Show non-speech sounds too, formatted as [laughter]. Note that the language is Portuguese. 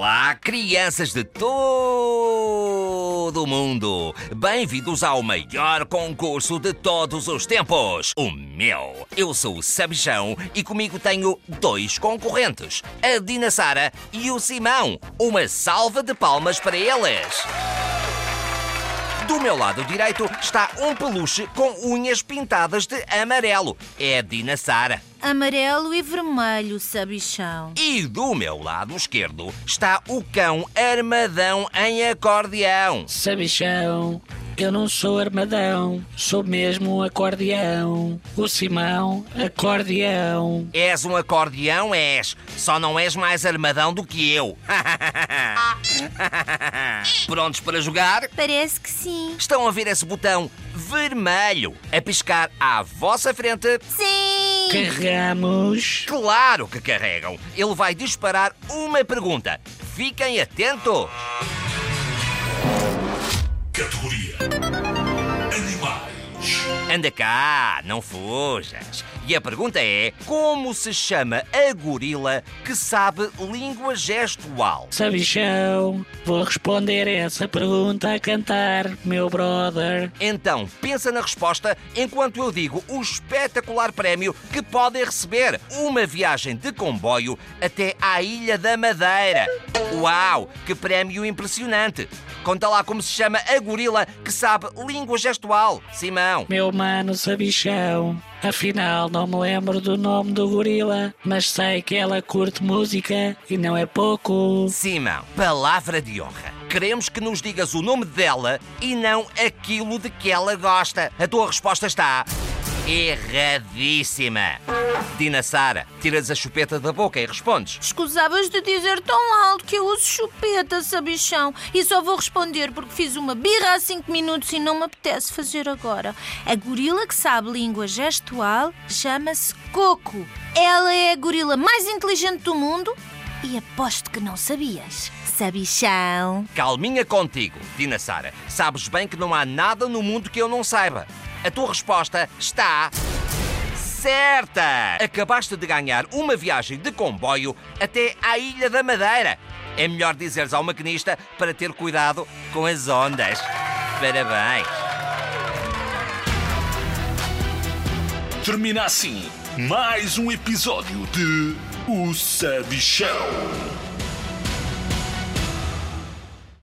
Olá, crianças de todo o mundo! Bem-vindos ao maior concurso de todos os tempos, o meu. Eu sou o Sabichão e comigo tenho dois concorrentes, a Dina Sara e o Simão. Uma salva de palmas para eles! Do meu lado direito está um peluche com unhas pintadas de amarelo. É a Dina Sara. Amarelo e vermelho, sabichão. E do meu lado esquerdo está o cão armadão em acordeão. Sabichão, eu não sou armadão, sou mesmo um acordeão. O Simão, acordeão. És um acordeão, és. Só não és mais armadão do que eu. [laughs] Prontos para jogar? Parece que sim. Estão a ver esse botão vermelho a piscar à vossa frente? Sim! Carregamos. Claro que carregam. Ele vai disparar uma pergunta. Fiquem atentos. Anda cá, não fujas. E a pergunta é: como se chama a gorila que sabe língua gestual? Sabichão, vou responder essa pergunta a cantar, meu brother. Então, pensa na resposta enquanto eu digo o espetacular prémio que podem receber: uma viagem de comboio até à Ilha da Madeira. Uau, que prémio impressionante! Conta lá como se chama a gorila que sabe língua gestual, Simão. Meu mano Sabichão. Afinal, não me lembro do nome do gorila, mas sei que ela curte música e não é pouco. Simão, palavra de honra. Queremos que nos digas o nome dela e não aquilo de que ela gosta. A tua resposta está. Erradíssima! Dina Sara, tiras a chupeta da boca e respondes. Escusavas de dizer tão alto que eu uso chupeta, sabichão. E só vou responder porque fiz uma birra há cinco minutos e não me apetece fazer agora. A gorila que sabe língua gestual chama-se Coco. Ela é a gorila mais inteligente do mundo e aposto que não sabias. Sabichão. Calminha contigo, Dina Sara. Sabes bem que não há nada no mundo que eu não saiba. A tua resposta está. Certa! Acabaste de ganhar uma viagem de comboio até à Ilha da Madeira. É melhor dizeres ao maquinista para ter cuidado com as ondas. Parabéns! Termina assim mais um episódio de O Sabichão.